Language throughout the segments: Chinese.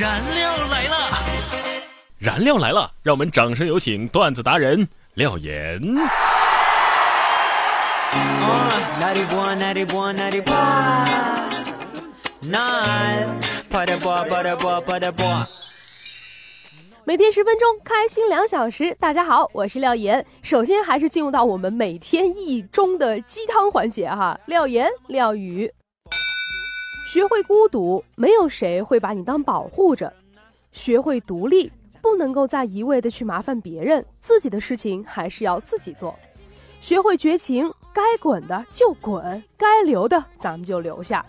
燃料来了！燃料来了，让我们掌声有请段子达人廖岩。每天十分钟，开心两小时。大家好，我是廖岩。首先还是进入到我们每天一中的鸡汤环节哈。廖岩，廖宇。学会孤独，没有谁会把你当保护着；学会独立，不能够再一味的去麻烦别人，自己的事情还是要自己做；学会绝情，该滚的就滚，该留的咱们就留下；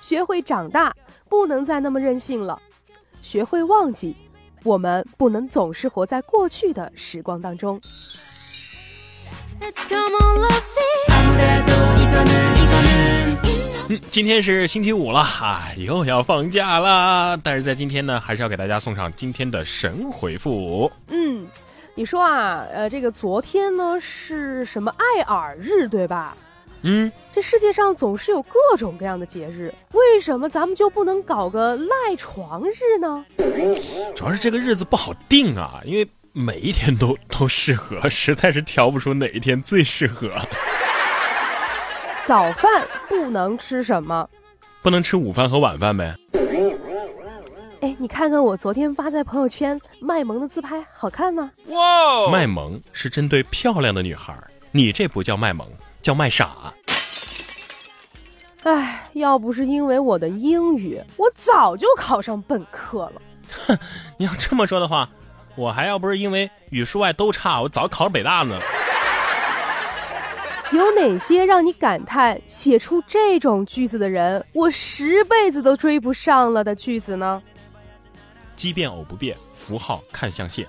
学会长大，不能再那么任性了；学会忘记，我们不能总是活在过去的时光当中。嗯，今天是星期五了啊，又要放假啦。但是在今天呢，还是要给大家送上今天的神回复。嗯，你说啊，呃，这个昨天呢是什么爱尔日，对吧？嗯，这世界上总是有各种各样的节日，为什么咱们就不能搞个赖床日呢？主要是这个日子不好定啊，因为每一天都都适合，实在是挑不出哪一天最适合。早饭不能吃什么？不能吃午饭和晚饭呗。哎，你看看我昨天发在朋友圈卖萌的自拍，好看吗？哇！卖萌是针对漂亮的女孩，你这不叫卖萌，叫卖傻。哎，要不是因为我的英语，我早就考上本科了。哼，你要这么说的话，我还要不是因为语数外都差，我早考上北大呢。有哪些让你感叹写出这种句子的人，我十辈子都追不上了的句子呢？奇变偶不变，符号看象限。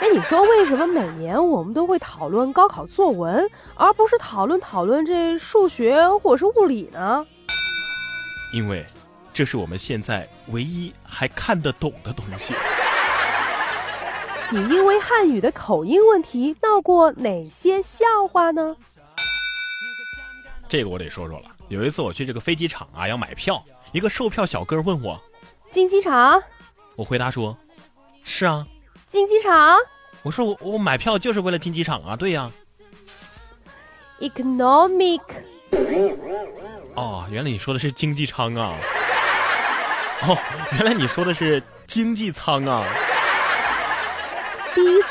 哎，你说为什么每年我们都会讨论高考作文，而不是讨论讨论这数学或者是物理呢？因为，这是我们现在唯一还看得懂的东西。你因为汉语的口音问题闹过哪些笑话呢？这个我得说说了。有一次我去这个飞机场啊，要买票，一个售票小哥问我：“进机场？”我回答说：“是啊。”进机场？我说我我买票就是为了进机场啊，对呀。Economic。哦，原来你说的是经济舱啊。哦，原来你说的是经济舱啊。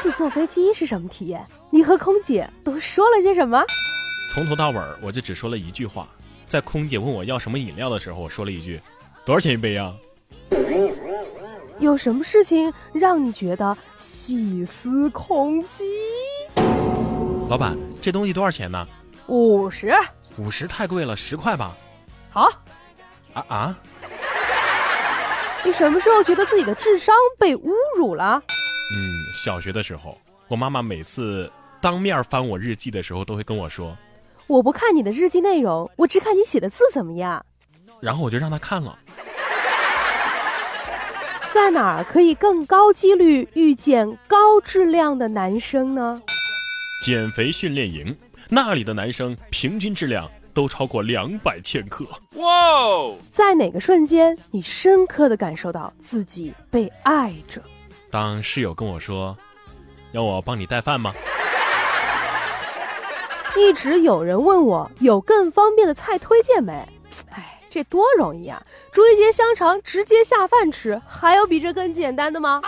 次坐飞机是什么体验？你和空姐都说了些什么？从头到尾我就只说了一句话，在空姐问我要什么饮料的时候，我说了一句：“多少钱一杯呀？”有什么事情让你觉得细思恐极？老板，这东西多少钱呢？五十。五十太贵了，十块吧。好。啊啊！你什么时候觉得自己的智商被侮辱了？嗯，小学的时候，我妈妈每次当面翻我日记的时候，都会跟我说：“我不看你的日记内容，我只看你写的字怎么样。”然后我就让她看了。在哪儿可以更高几率遇见高质量的男生呢？减肥训练营，那里的男生平均质量都超过两百千克。哇！在哪个瞬间，你深刻的感受到自己被爱着？当室友跟我说：“要我帮你带饭吗？” 一直有人问我有更方便的菜推荐没？哎，这多容易啊！煮一节香肠直接下饭吃，还有比这更简单的吗？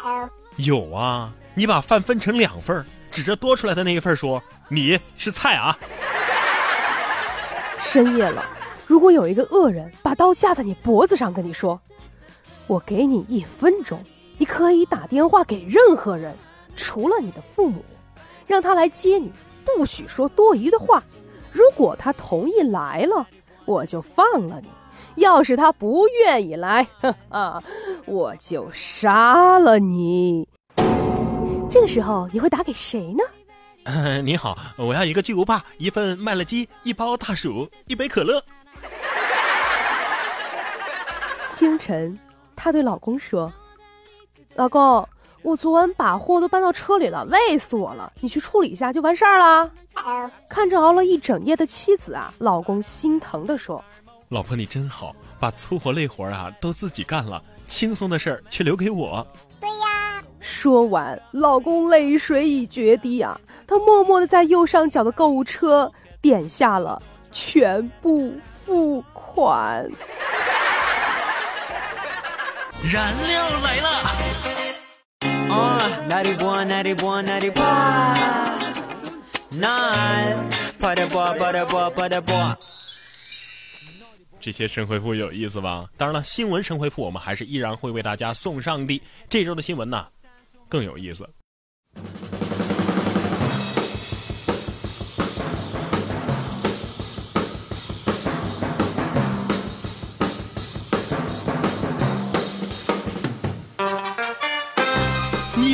有啊，你把饭分成两份，指着多出来的那一份说：“你是菜啊！”深夜了，如果有一个恶人把刀架在你脖子上，跟你说：“我给你一分钟。”你可以打电话给任何人，除了你的父母，让他来接你，不许说多余的话。如果他同意来了，我就放了你；要是他不愿意来，哈 哈，我就杀了你。这个时候你会打给谁呢？嗯，你好，我要一个巨无霸，一份麦乐鸡，一包大薯，一杯可乐。清晨，她对老公说。老公，我昨晚把货都搬到车里了，累死我了。你去处理一下就完事儿了。看着熬了一整夜的妻子啊，老公心疼的说：“老婆你真好，把粗活累活啊都自己干了，轻松的事儿却留给我。对呀。说完，老公泪水已决堤啊，他默默的在右上角的购物车点下了全部付款。燃料来了。啊这些神回复有意思吧？当然了，新闻神回复我们还是依然会为大家送上的。这周的新闻呢，更有意思。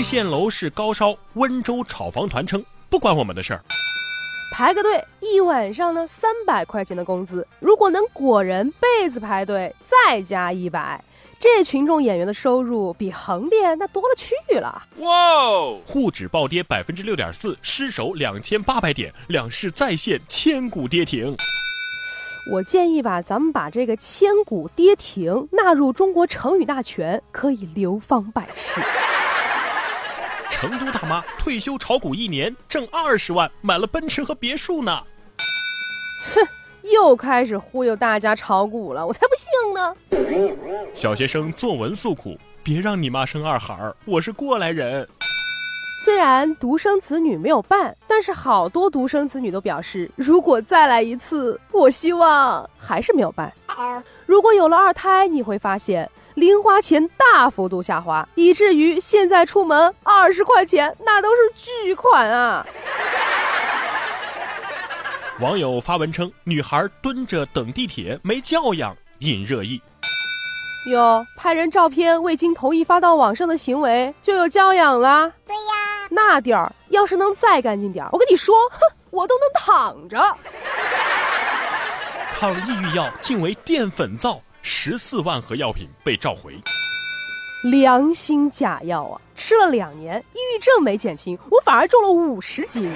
一线楼市高烧，温州炒房团称不关我们的事儿。排个队，一晚上呢三百块钱的工资，如果能裹人被子排队，再加一百，这群众演员的收入比横店那多了去了。哇！沪指暴跌百分之六点四，失守两千八百点，两市再现千股跌停。我建议吧，咱们把这个千股跌停纳入中国成语大全，可以流芳百世。成都大妈退休炒股一年挣二十万，买了奔驰和别墅呢。哼，又开始忽悠大家炒股了，我才不信呢。小学生作文诉苦：别让你妈生二孩儿，我是过来人。虽然独生子女没有办，但是好多独生子女都表示，如果再来一次，我希望还是没有办。如果有了二胎，你会发现。零花钱大幅度下滑，以至于现在出门二十块钱那都是巨款啊！网友发文称，女孩蹲着等地铁没教养，引热议。哟，拍人照片未经同意发到网上的行为就有教养了？对呀，那点儿要是能再干净点儿，我跟你说，哼，我都能躺着。抗抑郁药竟为淀粉皂。十四万盒药品被召回，良心假药啊！吃了两年，抑郁症没减轻，我反而重了五十斤。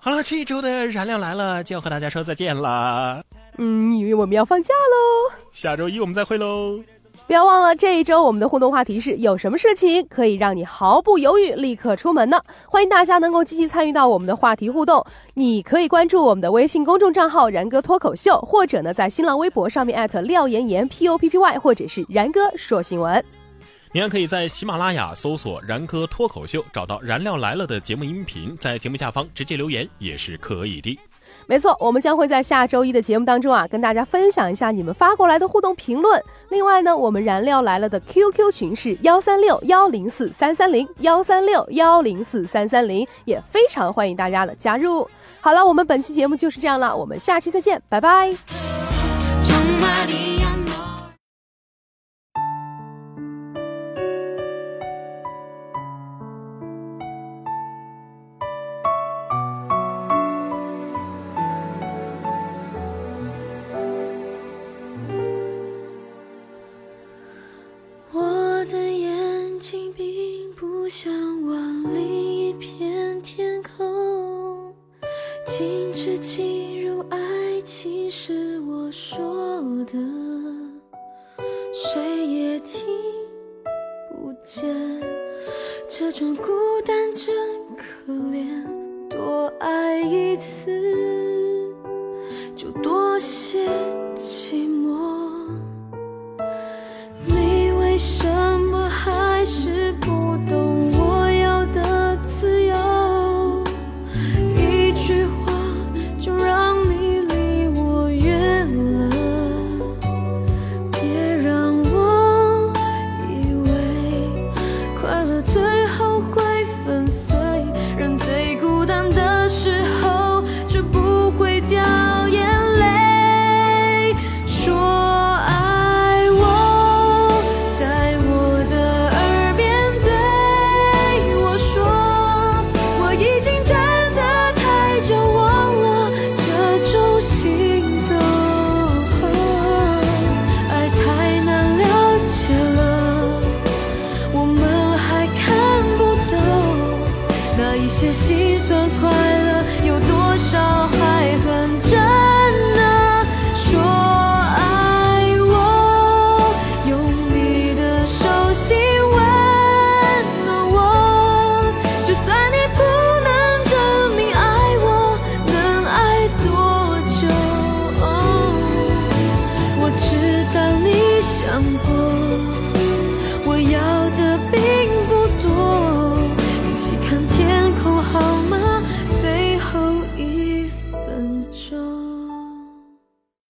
好了，这一周的燃料来了，就要和大家说再见了。嗯，以为我们要放假喽？下周一我们再会喽。不要忘了，这一周我们的互动话题是：有什么事情可以让你毫不犹豫立刻出门呢？欢迎大家能够积极参与到我们的话题互动。你可以关注我们的微信公众账号“然哥脱口秀”，或者呢，在新浪微博上面艾特廖岩岩 P O P P Y，或者是然哥说新闻。你还可以在喜马拉雅搜索“然哥脱口秀”，找到“燃料来了”的节目音频，在节目下方直接留言也是可以的。没错，我们将会在下周一的节目当中啊，跟大家分享一下你们发过来的互动评论。另外呢，我们燃料来了的 QQ 群是幺三六幺零四三三零幺三六幺零四三三零，也非常欢迎大家的加入。好了，我们本期节目就是这样了，我们下期再见，拜拜。禁止进入爱情是我说的。谁也听不见这种孤单真可怜多爱一次。一些心酸快乐有多少